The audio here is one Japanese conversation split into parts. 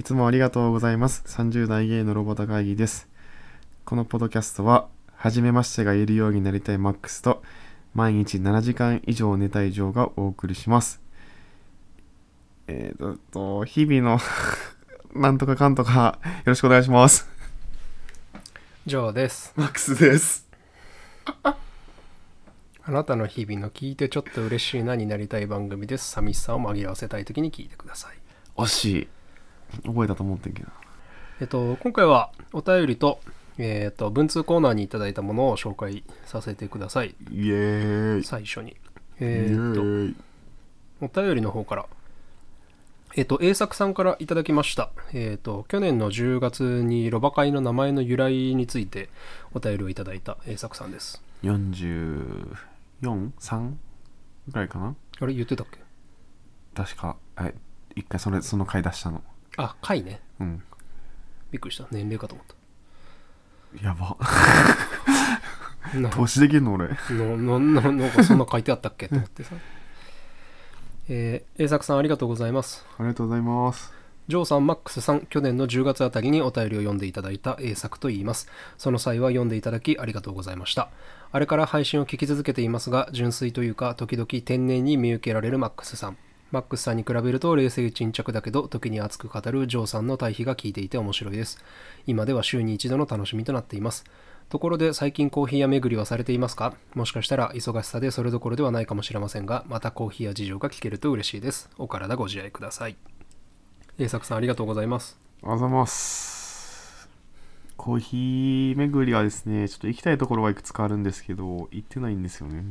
いつもありがとうございます。30代芸のロボタ会議です。このポッドキャストは、初めましてがいるようになりたいマックスと、毎日7時間以上寝たいジョーがお送りします。えーと、日々の なんとかかんとか、よろしくお願いします。ジョーです。マックスです。あなたの日々の聞いてちょっと嬉しいなになりたい番組です。寂しさを紛らわせたい時に聞いてください。惜しい。覚えたと思ってんけど。えっと、今回はお便りと、えっと、文通コーナーにいただいたものを紹介させてください。イエーイ。最初に。イえっと、お便りの方から。えっと、栄作さんからいただきました。えっと、去年の10月にロバ会の名前の由来についてお便りをいただいた栄作さんです。44?3? ぐらいかな？あれ？言ってたっけ？確か、え、一回それ、その回出したの。あ、回ね。うん。びっくりした。年齢かと思っやば。た。な投資できるの俺。のののなんかそんな書いてあったっけと思ってさ。えー、栄作さんありがとうございます。ありがとうございます。ジョーさん、マックスさん、去年の10月あたりにお便りを読んでいただいた栄作と言います。その際は読んでいただきありがとうございました。あれから配信を聞き続けていますが、純粋というか、時々天然に見受けられるマックスさん。マックスさんに比べると冷静沈着だけど、時に熱く語るジョーさんの対比が効いていて面白いです。今では週に一度の楽しみとなっています。ところで最近コーヒー屋巡りはされていますか？もしかしたら忙しさでそれどころではないかもしれませんが、またコーヒー屋事情が聞けると嬉しいです。お体ご自愛ください。栄作さんありがとうございます。ありがとうございます。コーヒー巡りはですね、ちょっと行きたいところはいくつかあるんですけど、行ってないんですよね。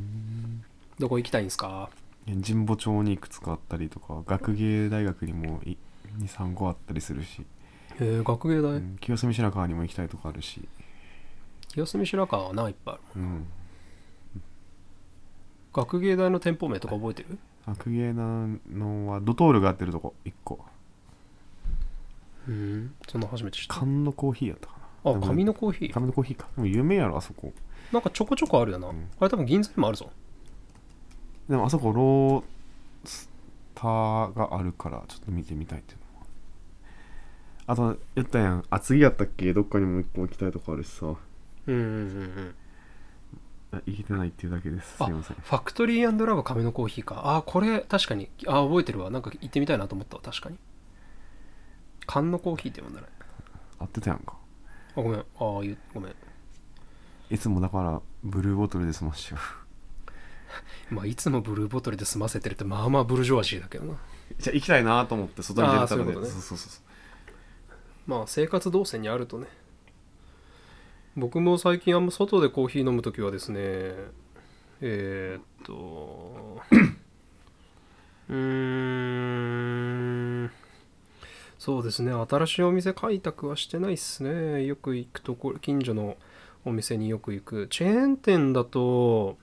どこ行きたいんですか？神保町にいくつかあったりとか、学芸大学にもい2、3個あったりするし、えー、学芸大、うん清澄白河にも行きたいとこあるし、清澄白河はないっぱいある。うん。学芸大の店舗名とか覚えてる？学芸なのはドトールがやってるとこ1個うん、そんな初めて知った。缶のコーヒーやったかあ、でも紙のコーヒー？な紙のコーヒーかでも有名やろあそこなんかちょこちょこあるよな。んあれ多分銀座にもあるぞ。でもあそこロースターがあるからちょっと見てみたいっていうのはあと言ったやん厚木やったっけ？どっかにも1個行きたいとこあるしさうんうんうんうん。あ行けてないっていうだけですすあいませんファクトリーラブ紙のコーヒーか。あ、これ確かに。あ、覚えてるわ。なんか行ってみたいなと思ったわ。確かに。缶のコーヒーって呼んだね。合ってたやんかあ、ごめん。ああ、ごめん。いつもだからブルーボトルで済ましちゃう まあ、いつもブルーボトルで済ませてるって、まあまあブルジョワジーだけどな。じゃあ行きたいなと思って外に出てたのでそうそうそうそうまあ、生活動線にあるとね。僕も最近あんま外でコーヒー飲むときはですね、えー、っと、うーん、そうですね、新しいお店開拓はしてないっすね。よく行くところ、近所のお店によく行く。チェーン店だと、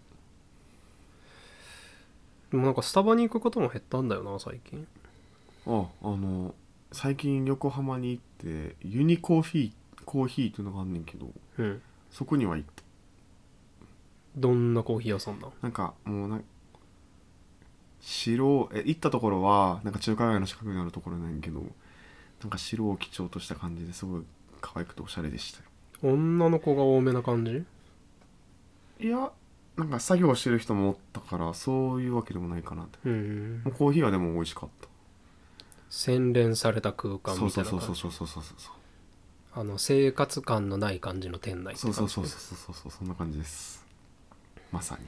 でもなんかスタバに行くことも減ったんだよな、最近。ああの最近横浜に行ってユニコーヒーコーヒーっていうのがあんねんけどうん。そこには行ったどんなコーヒー屋さんなん？なんかもうな白え行ったところはなんか中華街の近くにあるところなんやけどなんか白を基調とした感じですごい可愛くておしゃれでしたよ女の子が多めな感じ？いやなんか作業してる人もおったからそういうわけでもないかなって。うん。もうコーヒーはでも美味しかった。洗練された空間そうみたそそういうな感じそうそうそうそう。あの生活感のない感じの店内ってそう感じ。そうそうそうそうそうそんな感じです。まさに。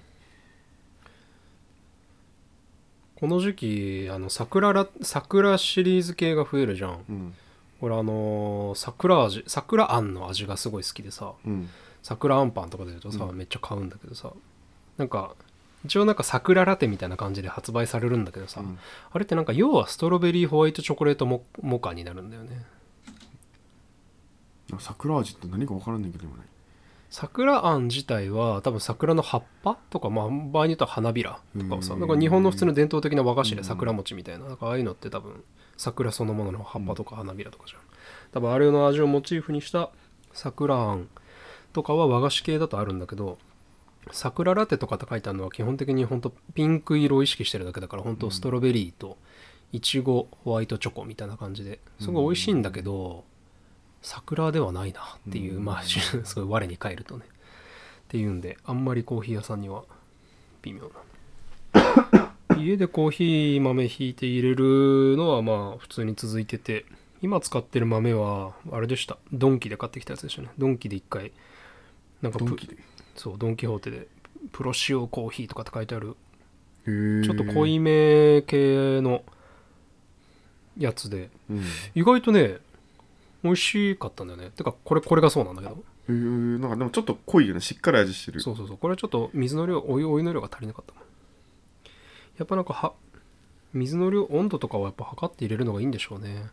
この時期あの桜ラ桜シリーズ系が増えるじゃん。うん。俺あのー桜味桜あんの味がすごい好きでさ。うん。桜あんパンとかで言うとさ、うん。めっちゃ買うんだけどさなんか一応なんか桜ラテみたいな感じで発売されるんだけどさ、うん。あれってなんか要はストロベリーホワイトチョコレートモモカになるんだよね。桜味って何か分からんねんけど今ね桜あん自体は多分桜の葉っぱとか、まあ、場合によっては花びらとかをさうん。だから日本の普通の伝統的な和菓子で桜餅みたいななんかああいうのって多分桜そのものの葉っぱとか花びらとかじゃん。多分あれの味をモチーフにした桜あんとかは和菓子系だとあるんだけど桜ラテとかって書いてあるのは基本的に本当ピンク色を意識してるだけだから本当ストロベリーといちごホワイトチョコみたいな感じですごい美味しいんだけど、桜ではないなっていう、うん。まあ すごい我に返るとね。っていうんであんまりコーヒー屋さんには微妙な。家でコーヒー豆ひいて入れるのはまあ普通に続いてて今使ってる豆はあれでした。ドンキで買ってきたやつでしたね。ドンキで一回。なんかプドンキで？そうドン・キホーテでプロシオコーヒーとかって書いてある。ちょっと濃いめ系のやつで。うん。意外とね美味しかったんだよね。てかこれこれがそうなんだけど。へー。なんかでもちょっと濃いよね。しっかり味してる。そうそうそう。これちょっと水の量お湯お湯の量が足りなかったやっぱなんかは水の量温度とかはやっぱ測って入れるのがいいんでしょうね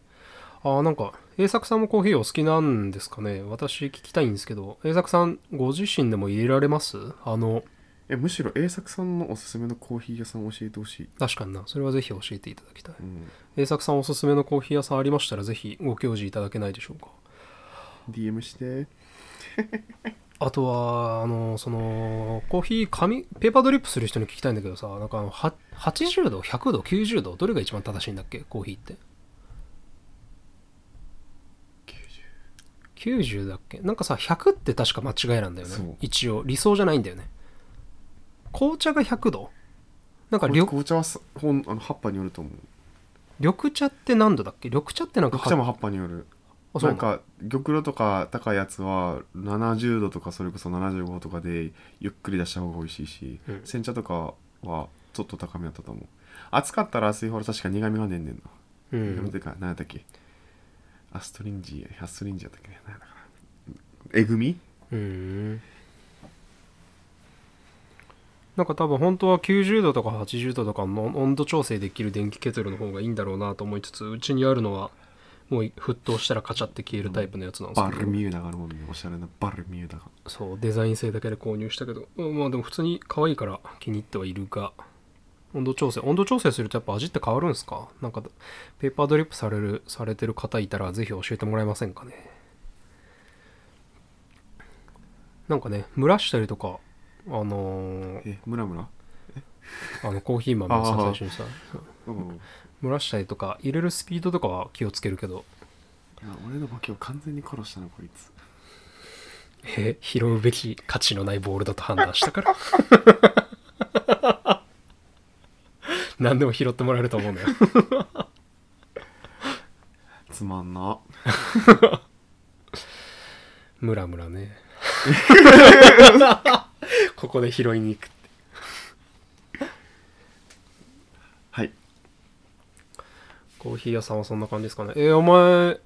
あーなんか栄作さんもコーヒーお好きなんですかね？私聞きたいんですけど栄作さんご自身でも入れられます？あのえむしろ栄作さんのおすすめのコーヒー屋さん教えてほしい、確かにな。それはぜひ教えていただきたい。うん、栄作さんおすすめのコーヒー屋さんありましたらぜひご教示いただけないでしょうか？DM して。あとはあのそのコーヒー紙ペーパードリップする人に聞きたいんだけどさなんかあのは80度100度90度どれが一番正しいんだっけ？コーヒーって90だっけ？なんかさ100って確か間違いなんだよそう。ね一応。理想じゃないんだよね。紅茶が100度？なんか緑紅茶はさほんあの葉っぱによると思う。緑茶って何度だっけ？緑茶ってなんか緑茶も葉っぱによる。あそうなんか玉露とか高いやつは70度とかそれこそ75とかでゆっくり出した方が美味しいし、うん。煎茶とかはちょっと高めだったと思う。熱かったら熱いほど確か苦みが出んねんな、う苦味んてか何やったっけ？アストリンジアアストリンジアだっけ何やったかな。えぐみ？うんなんか多分本当は90度とか80度とかの温度調整できる電気ケトルの方がいいんだろうなと思いつつうちにあるのはもう沸騰したらカチャって消えるタイプのやつなんですけど。バルミューダがあるもんねおしゃれなバルミューダが。そうデザイン性だけで購入したけど。うんまあでも普通に可愛いから気に入ってはいるが温度調整。温度調整するとやっぱ味って変わるんですか？なんかペーパードリップされるされてる方いたらぜひ教えてもらえませんかね？なんかね蒸らしたりとかあのーえムラムラ？あのコーヒー豆をさ最初にさ。うん蒸らしたりとか入れるスピードとかは気をつけるけど。いや俺の化けを完全に殺したなこいつ。え？拾うべき価値のないボールだと判断したから？何でも拾ってもらえると思うんだよ。つまんな。ムラムラね。ここで拾いに行く。はい。コーヒー屋さんはそんな感じですかね。えーお前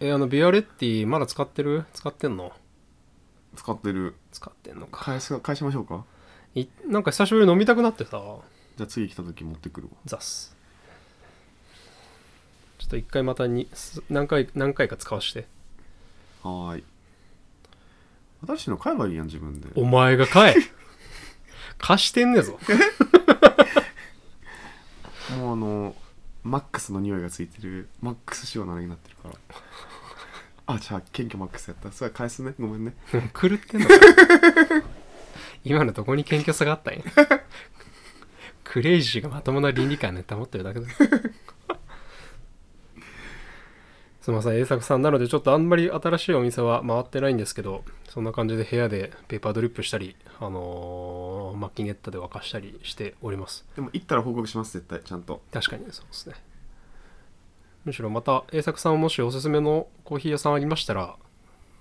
えーあのビアレッティまだ使ってる？使ってんの？使ってる。使ってんのか。返す返しましょうか？いなんか久しぶりに飲みたくなってさじゃあ次来た時持ってくるわ。ザス。ちょっと一回またにす何回何回か使わして。はーい私の買えばいいやん自分で。お前が買え。貸してんねぞ。もうあのマックスの匂いがついてるマックス仕様なのになってるから。あじゃあ謙虚マックスやった。それ返すね。ごめんね。狂ってんのか。今のどこに謙虚さがあったんやクレイジーがまともな倫理観ネタ持ってるだけだ。すみません栄作さん。なのでちょっとあんまり新しいお店は回ってないんですけどそんな感じで部屋でペーパードリップしたりあのーマッキネッタで沸かしたりしております。でも行ったら報告します絶対ちゃんと。確かにそうですね。むしろまた栄作さんもしおすすめのコーヒー屋さんありましたら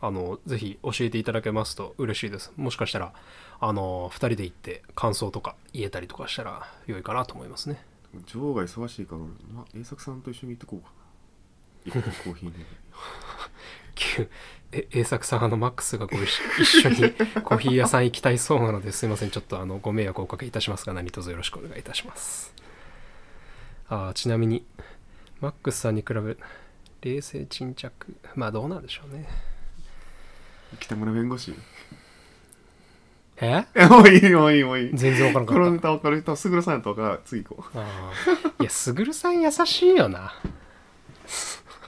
あのぜひ教えていただけますと嬉しいです。もしかしたらあの2人で行って感想とか言えたりとかしたら良いかなと思いますね。女王が忙しいから俺まあ栄作さんと一緒に行ってこうかな。一個コーヒーで。急え栄作さんあのマックスがご一緒一緒に コーヒー屋さん行きたいそうなのですいません。ちょっとあのご迷惑をおかけいたしますが何卒よろしくお願いいたします。あーちなみにマックスさんに比べ冷静沈着。まあどうなんでしょうね。北村弁護士え？え もういいもういいもういい。全然わからんかこのったネタ分かる人はすぐるさんやったから次行こう。あー。いやすぐるさん優しいよな。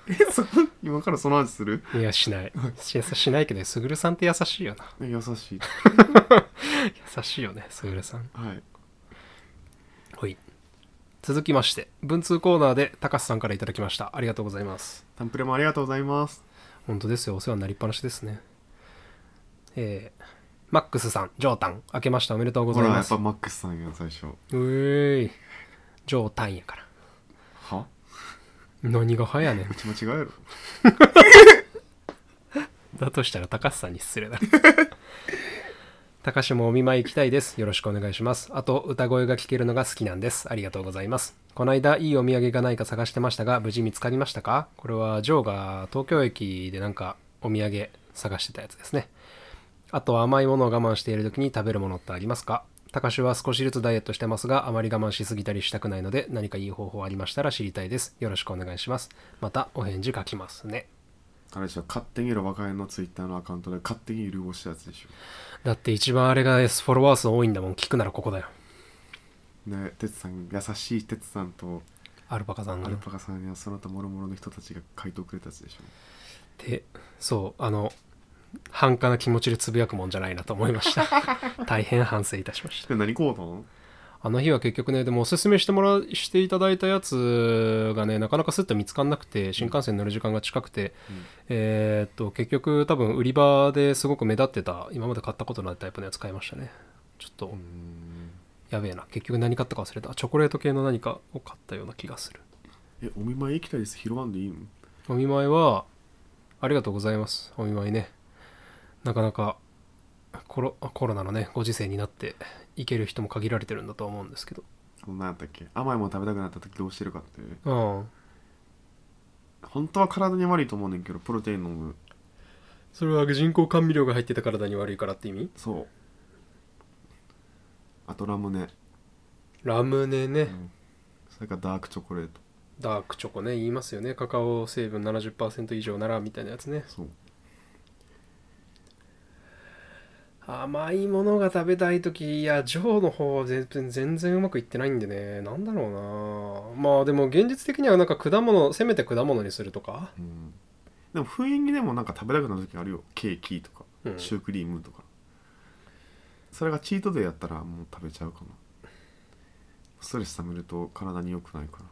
えそ今からその味する？いやしない。ししないけどすぐるさんって優しいよな。え優しい。優しいよねすぐるさん。はい。ほい。続きまして文通コーナーで高須さんからいただきました。ありがとうございます。タンプレもありがとうございます。本当ですよお世話になりっぱなしですね。えー、マックスさんジョータン明けましておめでとうごほらやざいます。っぱマックスさんや最初。うえい。ジョータンやから。は？何がはやねん。うち間違えろ。だとしたら高須さんに失礼だ 高須もお見舞い行きたいです。よろしくお願いします。あと歌声が聞けるのが好きなんです。ありがとうございます。この間いいお土産がないか探してましたが無事見つかりましたか？これはジョーが東京駅でなんかお土産探してたやつですねあと甘いものを我慢している時に食べるものってありますか？高須は少しずつダイエットしてますがあまり我慢しすぎたりしたくないので何かいい方法ありましたら知りたいです。よろしくお願いします。またお返事書きますね。あれでしょ勝手にロバカエのツイッターのアカウントで勝手にルーボしたやつでしだって一番あれが S フォロワー数多いんだもん聞くならここだよ。ょね哲さん優しい哲さんとアルパカさんが。アルパカさんやその他諸々の人たちが回答くれたやつでしょ。でそうあの反感な気持ちでつぶやくもんじゃないなと思いました。大変反省いたしました。で何こうたの？あの日は結局ねでもおすすめしてもらしていただいたやつがねなかなかスッと見つかんなくて新幹線乗る時間が近くて、うん。えーっと結局多分売り場ですごく目立ってた今まで買ったことないタイプのやつ買いましたね。ちょっと、うーん。やべえな。結局何買ったか忘れた。チョコレート系の何かを買ったような気がする。えお見舞い行きたいです。拾わんでいいの？お見舞いはありがとうございます。お見舞いねなかなかコロコロナのねご時世になって行ける人も限られてるんだとは思うんですけど。こんなんやったっけ？甘いもの食べたくなった時どうしてるかってう。ん。本当は体に悪いと思うねんけどプロテイン飲む。それは人工甘味料が入ってた体に悪いからって意味？そう。あとラムネ、ラムネね、うん。それからダークチョコレート。ダークチョコね言いますよね。カカオ成分70%以上ならみたいなやつね。そう甘いものが食べたい時いやジョーの方は全然全然うまくいってないんでね。なんだろうな。まあでも現実的にはなんか果物せめて果物にするとか。うん。でも雰囲気でもなんか食べたくなる時あるよ。ケーキとか、うん。シュークリームとか。それがチートデーやったらもう食べちゃうかな。ストレス溜めると体に良くないから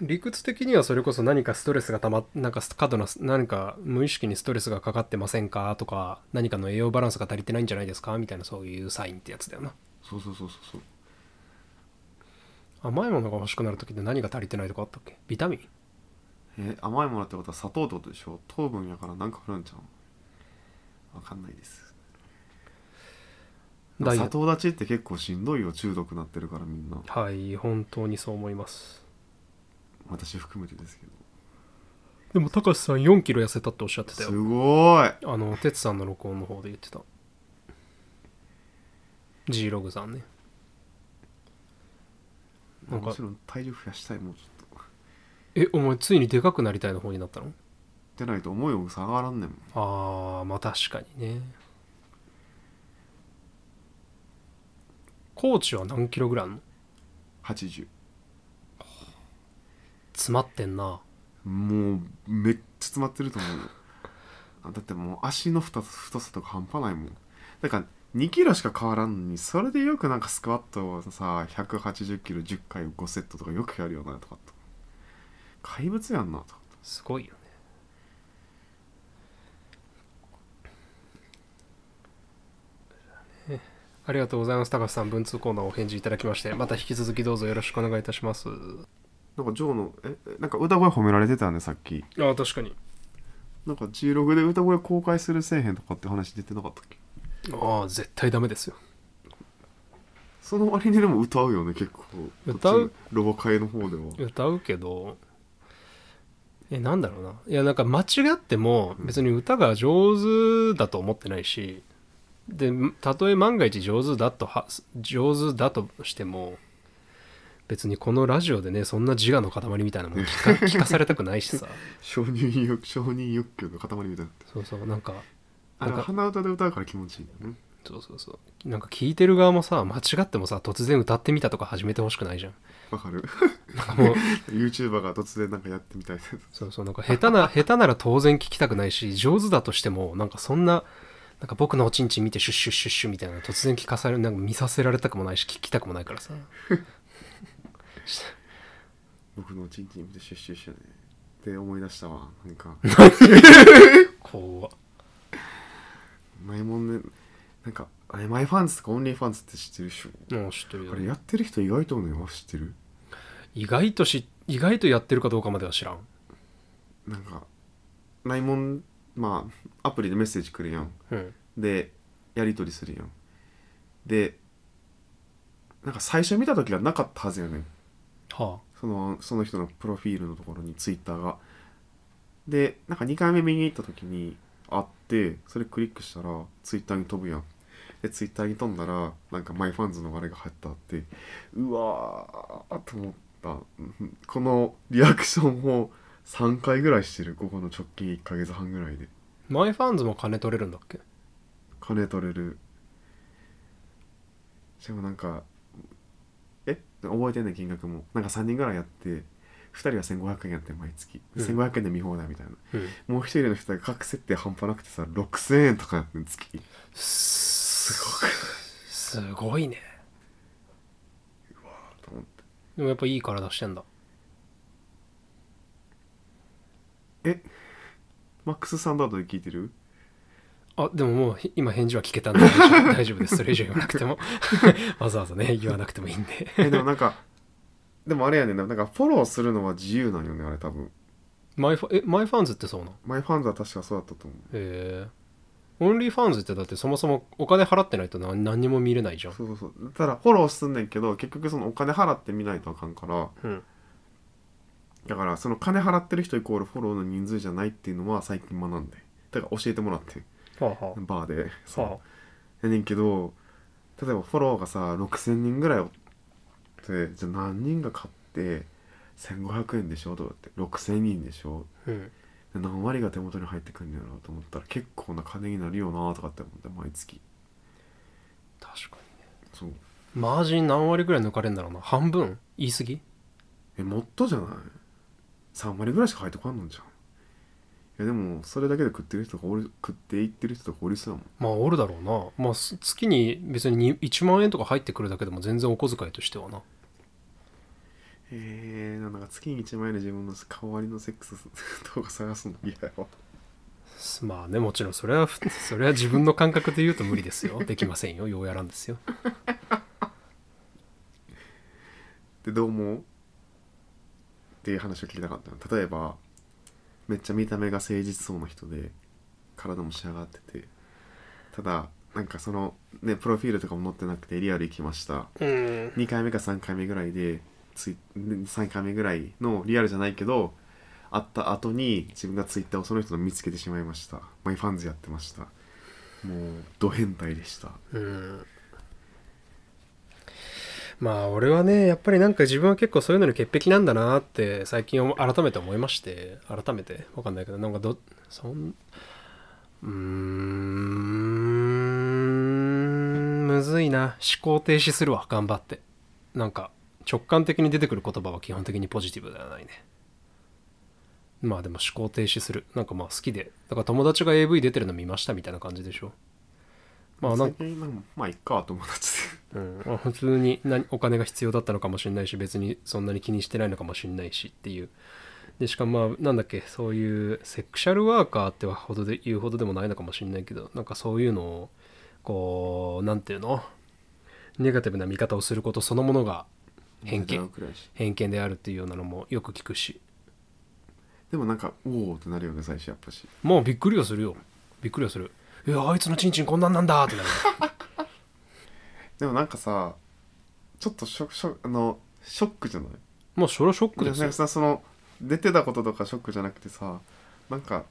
理屈的にはそれこそ何かストレスがたまなんか過度な何か無意識にストレスがかかってませんかとか何かの栄養バランスが足りてないんじゃないですか？みたいなそういうサインってやつだよな。そうそうそうそう。そう甘いものが欲しくなる時って何が足りてないとかあったっけ？ビタミン？え甘いものってことは砂糖ってことでしょ？糖分やからなんかあるんちゃう？わかんないです。ダイエッ砂糖立ちって結構しんどいよ。中毒なってるからみんな。はい本当にそう思います私含めてですけど。でも高橋さん4キロ痩せたっておっしゃってたすよごい。あの哲さんの録音の方で言ってた。G ログさんね。なんか。もちろん体重増やしたいもうちょっと。えお前ついにでかくなりたいの方になったの？でないと思うよ下がらんねんもん。あーまあ確かにね。コーチは何キロぐらいあんの？80詰まってんな。もうめっちゃ詰まってると思うだってもう足の太さ太さとか半端ないもん。だから2キロしか変わらんのにそれでよくなんかスクワットをさ180キロ10回5セットとかよくやるよなとかって。怪物やんなとかすごいよね。ねありがとうございます。高橋さん文通コーナーお返事いただきましてまた引き続きどうぞよろしくお願いいたしますなんかジョーのええなんか歌声褒められてたねさっき。ああ確かに。なんか G ログで歌声公開するせえへんとかって話出てなかったっけ？ああ絶対ダメですよ。その割にでも歌うよね結構。歌う？ロボ会の方では。歌うけど。えなんだろうな。いやなんか間違っても別に歌が上手だと思ってないしでたとえ万が一上手だとは上手だとしても別にこのラジオでねそんな自我の塊みたいなもの聞か 聞かされたくないしさ。承認欲承認欲求の塊みたいな。そうそうなんかあれなんか。鼻歌で歌うから気持ちいいんだよね。そうそうそう。なんか聞いてる側もさ間違ってもさ突然歌ってみたとか始めてほしくないじゃん。わかる。なんかもう。YouTuber が突然なんかやってみたいな。そうそうなんか下手な 下手なら当然聞きたくないし上手だとしてもなんかそんななんか僕のおちんちん見てシュッシュッシュッシュみたいなの突然聞かされるなんか見させられたくもないし聞きたくもないからさ僕のチンチン見てシュッシュッシュね。って思い出したわ。なんか。怖っ。ナイモンねなんかあれ MyFans とか OnlyFans って知ってるでしょ？もう知ってるよ。あれやってる人意外とね知ってる？意外とし意外とやってるかどうかまでは知らん。なんかナイモンまあアプリでメッセージ来るやん。うん。でやり取りするやん。でなんか最初見た時はなかったはずやねんはそのその人のプロフィールのところにツイッターが。でなんか2回目見に行った時にあってそれクリックしたらツイッターに飛ぶやん。でツイッターに飛んだらなんか MyFans のあれが入ったって。うわーと思った。うんこのリアクションを3回ぐらいしてる。ここの直近1ヶ月半ぐらいで。あ MyFans も金取れるんだっけ？金取れる。しかもなんかえ覚えてんねん金額も。なんか3人ぐらいやって2人は1500円やって毎月、うん。1500円で見放題みたいな。うん。もう一人の人が各設定半端なくてさ6000円とかやってん月。すすごくすごいね。と思って。でもやっぱいい体してんだ。マックススタンダードで聞いてる？あでももうひ今返事は聞けたんで大丈夫です。それ以上言わなくても。わざわざね言わなくてもいいんで。えでもなんかでもあれやねんな。なんかフォローするのは自由なんよねあれ多分。マイファえ MyFans ってそうなん MyFans は確かそうだったと思う。へえ。 OnlyFans ってだってそもそもお金払ってないと何何にも見れないじゃん。そうそうそう。ただフォローすんねんけど結局そのお金払って見ないとあかんから。うん。だからその金払ってる人イコールフォローの人数じゃないっていうのは最近学んで。だから教えてもらってはあはバーでそう、はやねんけど例えばフォローがさ6000人ぐらいおってじゃあ何人が買って1500円でしょ？とかって6000人でしょ？うん。で何割が手元に入ってくるんやろうと思ったら結構な金になるよなとかって思って毎月。確かそう。にマージン何割ぐらい抜かれるんだろうな？半分？言い過ぎ？えもっとじゃない？3割ぐらいしか入ってこんのんじゃん。いやでもそれだけで食ってる人がおる食っていってる人とかおりそうやもん。まあおるだろうな。まあす月に別にに1万円とか入ってくるだけでも全然お小遣いとしてはな。えー、なんか月に1万円で自分の代わりのセックス動画探すの？嫌やわすまあねもちろんそれはふそれは自分の感覚で言うと無理ですよ。できませんよ。ようやらんですよ。でどう思う？っていう話を聞きたかったの。例えばめっちゃ見た目が誠実そうな人で体も仕上がってて。ただなんかそのねプロフィールとかも載ってなくてリアル行きました。うん。2回目か3回目ぐらいでツイ3回目ぐらいのリアルじゃないけど会った後に自分がツイッターをその人の見つけてしまいました。マイファンズやってました。もうド変態でした。うんまあ俺はねやっぱりなんか自分は結構そういうのに潔癖なんだなって最近改めて思いまして改めてわかんないけどなんかどそんうーんむずいな。思考停止するわ頑張って。なんか直感的に出てくる言葉は基本的にポジティブではないね。まあでも思考停止する。なんかまあ好きで。だから友達が AV 出てるの見ましたみたいな感じでしょ。まあなんか。まあいっか友達で。うん、まあ普通に何お金が必要だったのかもしれないし別にそんなに気にしてないのかもしれないしっていう。でしかもまあなんだっけそういうセクシャルワーカーってはほどで言うほどでもないのかもしれないけどなんかそういうのをこうなんていうの？ネガティブな見方をすることそのものが偏見。偏見であるっていうようなのもよく聞くし。でもなんかおおってなるよね最初やっぱし。もうびっくりはするよ。びっくりはするいやあいつのチンチンこんなんなんだってなる。でもなんかさちょっとショショあのショックじゃない？もうそれはショックですよ。さその出てたこととかショックじゃなくてさなんか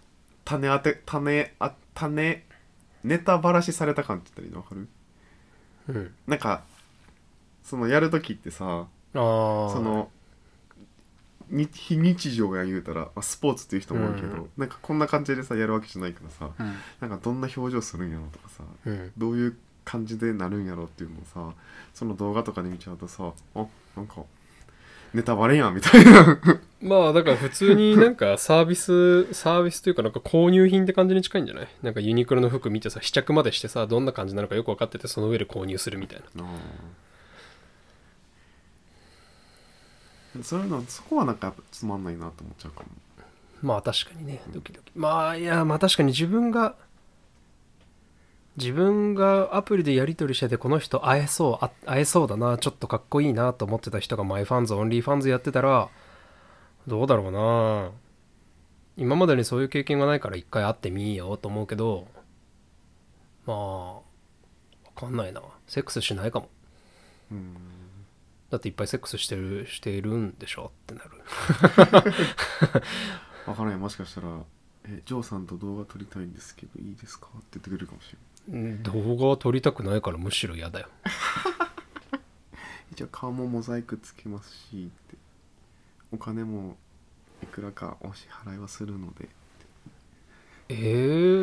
種当て種あ種ネタばらしされた感って言ったらいいの？分かる？うん。なんかそのやる時ってさああそのに非日常が言うたら、まあ、スポーツっていう人も多いけど、うんなんかこんな感じでさやるわけじゃないからさうん。なんかどんな表情するんやろとかさうん。どういう感じでなるんやろっていうのをさその動画とかで見ちゃうとさあなんかネタバレやんみたいな。まあだから普通に なんかサービスサービスというかなんか購入品って感じに近いんじゃない？なんかユニクロの服見てさ試着までしてさどんな感じなのかよく分かっててその上で購入するみたいななあそういうのそこはなんかつまんないなと思っちゃうかも。まあ確かにね。ドキドキ。まあいやまあ確かに自分が自分がアプリでやり取りしててこの人会えそうあ会えそうだなちょっとかっこいいなと思ってた人が MyFans OnlyFans やってたらどうだろうな。今までにそういう経験がないから一回会ってみようと思うけどまあわかんないな。セックスしないかも。うんだっていっぱいセックスしてるしているんでしょってなる。わからないもしかしたら「えジョーさんと動画撮りたいんですけどいいですか?」って言ってくれるかもしれないうん動画は撮りたくないからむしろ嫌だよ。一応顔もモザイクつけますしって。お金もいくらかお支払いはするのでえ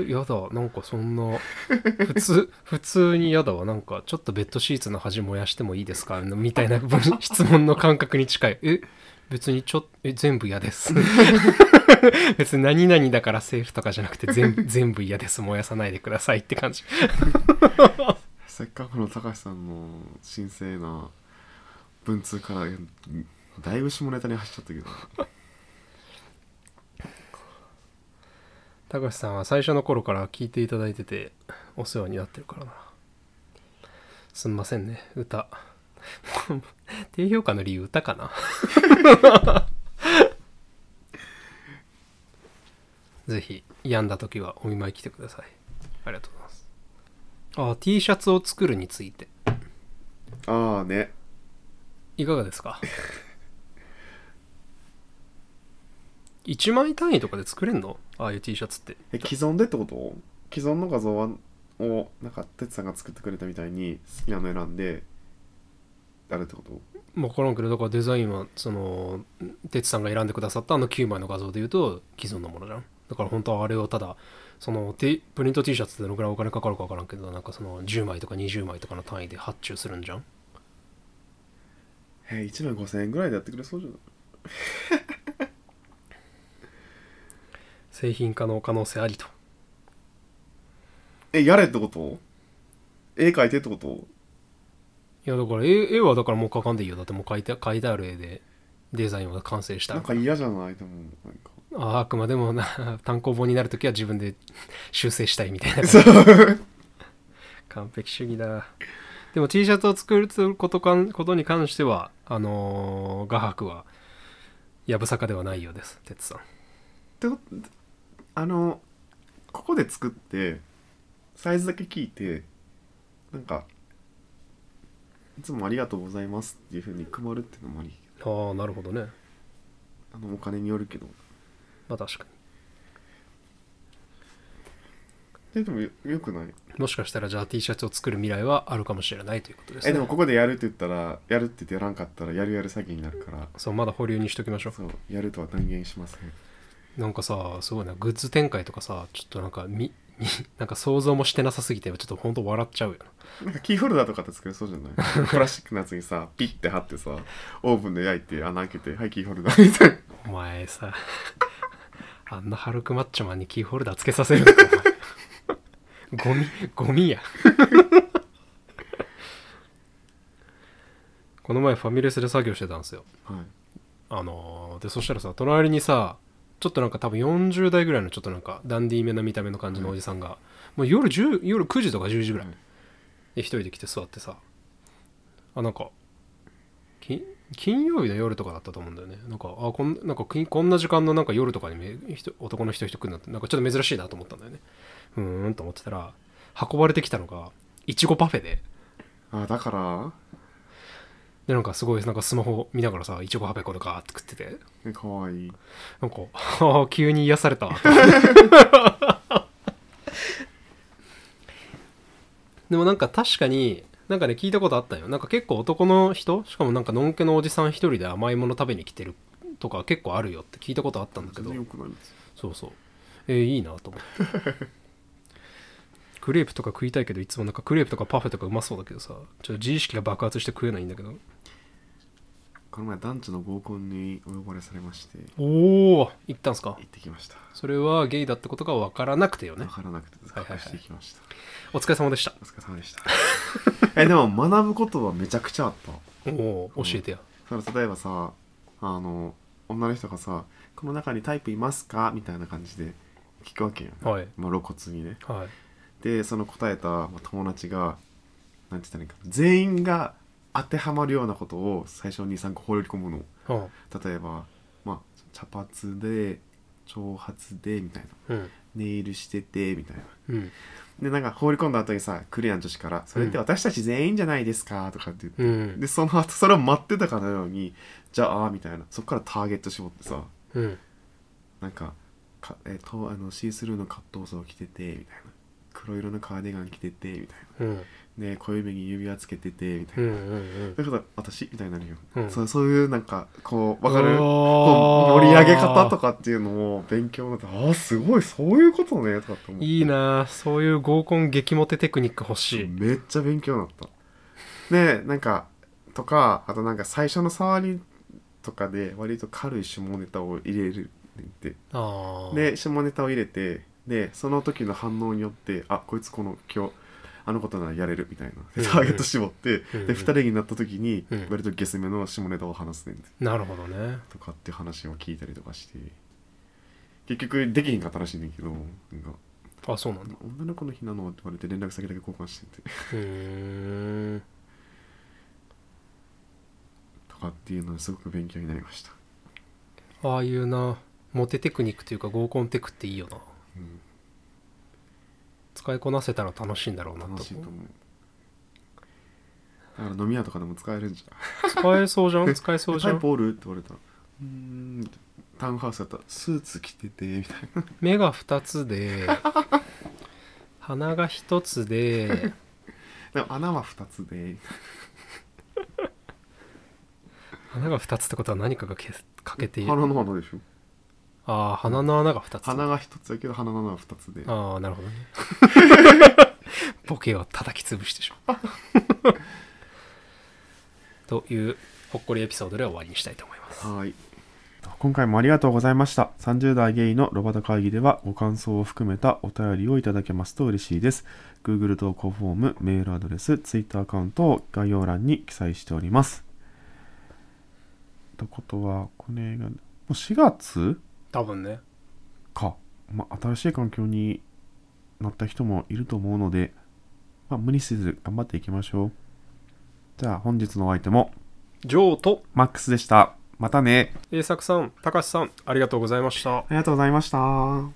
ー、やだ。なんかそんな 普通普通に嫌だわ。なんかちょっとベッドシーツの端燃やしてもいいですか？みたいな 質問の感覚に近い。え？別にちょえ全部嫌です。別に何々だからセーフとかじゃなくて全部全部嫌です。燃やさないでくださいって感じ。せっかくの高橋さんの神聖な文通からだいぶ下ネタに走っちゃったけど。高橋さんは最初の頃から聞いていただいててお世話になってるからな。すんませんね歌。低評価の理由歌かな。ぜひ病んだ時はお見舞い来てください。ありがとうございます。あ T シャツを作るについて。ああね。いかがですか？1枚単位とかで作れんの？ああいう T シャツって。え既存でってこと？既存の画像はをなんか哲さんが作ってくれたみたいに好きなの選んでやるってこと？分からんけどだからデザインはその哲さんが選んでくださったあの9枚の画像で言うと既存のものじゃん。だから本当はあれをただそのテプリント T シャツってどのくらいお金かかるか分からんけどなんかその10枚とか20枚とかの単位で発注するんじゃん。え1枚5000円ぐらいでやってくれそうじゃない？製品化の可能性ありと。えやれってこと？絵描いてってこと？いやだから絵絵はだからもう描かんでいいよ。だってもう描いて描いてある絵でデザインは完成したなんか嫌じゃない？でもなんか。ああくまでもな 単行本になるときは自分で 修正したいみたいな。そう。完璧主義だ。でも T シャツを作ることかんことに関してはあのー画伯はやぶさかではないようです哲さん。ってことあのここで作ってサイズだけ聞いてなんかいつもありがとうございますっていうふうに配るっていうのもあり。ああなるほどね。あのお金によるけど。まあ確かえでもよよくない？にもしかしたらじゃあ T シャツを作る未来はあるかもしれないということですね。えでもここでやるって言ったらやるって言ってやらんかったらやるやる詐欺になるから。そうまだ保留にしときましょう。そうやるとは断言しませんなんかさすごいなグッズ展開とかさちょっとなんかみみなんか想像もしてなさすぎてちょっと本当笑っちゃうよな。なんかキーホルダーとかって作れそうじゃない。プラスチックのやつにさ ピッて貼ってさオーブンで焼いて穴開けてはいキーホルダーみたいな。お前さ あんなハルクマッチョマンにキーホルダーつけさせるのかお前。ゴミゴミや。この前ファミレスで作業してたんですよ。はい。あのーでそしたらさ隣にさちょっとなんか多分40代ぐらいのちょっとなんかダンディーめな見た目の感じのおじさんが、もう夜10夜9時とか10時ぐらいはいで一人で来て座ってさ。あなんかき金曜日の夜とかだったと思うんだよね。なんかあこんなんかきこんな時間のなんか夜とかにめ人男の人人来るなんてなんかちょっと珍しいなと思ったんだよね。うーんと思ってたら運ばれてきたのがいちごパフェで。あだからでなんかすごいなんかスマホ見ながらさいちごパフェこれガーって食って。てえかわいい。なんかああ急に癒された。でもなんか確かになんかね聞いたことあったよ。なんか結構男の人しかもなんかのんけのおじさん一人で甘いもの食べに来てるとか結構あるよって聞いたことあったんだけど。そうそう。えーいいなと思って。クレープとか食いたいけどいつもなんかクレープとかパフェとかうまそうだけどさちょっと自意識が爆発して食えないんだけどこの前団地の合コンにお呼ばれされましておお行ったんすか？行ってきました。それはゲイだってことが分からなくてよね。分からなくて隠してきました、お疲れ様でした。お疲れ様でした。えでも学ぶことはめちゃくちゃあった。おお教えてや。その例えばさあの女の人がさ「この中にタイプいますか?」みたいな感じで聞くわけよ、はい。まあ、露骨にね。はい。でその答えたまあ友達がなんて言ったらいいか全員が当てはまるようなことを最初に23個放り込むの。は例えば、まあ、茶髪で長髪でみたいな。あうん。ネイルしててみたいな。うん。でなんか放り込んだ後にさクリアン女子から「それって私たち全員じゃないですか?」とかって言って、うん。でその後それを待ってたかのように「じゃあ」みたいな。そっからターゲット絞ってさうん。なんかか、えーとあのシースルーのカットソー着ててみたいな。黒色のカーディガン着ててみたいうん。なで小指に指輪つけててみたいな、うんうんだから私みたいになるよ、うん。そうそういうなんかこうわかる？こう盛り上げ方とかっていうのを勉強になってああすごいそういうことねとかって思って。いいなあそういう合コン激モテテクニック欲しい。めっちゃ勉強になった。でなんかとかあとなんか最初の触りとかで割と軽い下ネタを入れるって。で下ネタを入れてでその時の反応によってあこいつこの今日あのことならやれるみたいなでターゲット絞って、で2人になった時にうん。割とゲスめの下ネタを話すねんなるほどね。とかって話を聞いたりとかして。結局できへんかったらしいねんけどなんかあそうなんだ。女の子の日なのって言われて連絡先だけ交換してて。うー。ん とかっていうのですごく勉強になりました、ああいうなモテテクニックというか合コンテクっていいよな。うん、使いこなせたら楽しいんだろうなと。楽しいと思う。だから飲み屋とかでも使えるんじ使えそうじゃん？使えゃそうんじゃん？タイプおる？って言われたらうーん。タウンハウスだったらスーツ着ててみたいな。目が2つで 鼻が1つででも穴は2つで。鼻が2つってことは何かがけ欠けている。鼻の穴でしょああ鼻の穴が2つ。鼻が1つだけど鼻の穴は2つで。ああなるほどね。ボケを叩き潰してしまう。というほっこりエピソードで終わりにしたいと思います。はい。今回もありがとうございました。30代ゲイのロバタ会議ではご感想を含めたお便りをいただけますと嬉しいです。Google 投稿フォームメールアドレス Twitter アカウントを概要欄に記載しております。ってことはこれがもう4月？多分ね。か、まあ、新しい環境になった人もいると思うので、まあ、無理せず頑張っていきましょう。じゃあ本日のお相手もジョーとマックスでした。またね。栄作さん高橋さんありがとうございました。ありがとうございました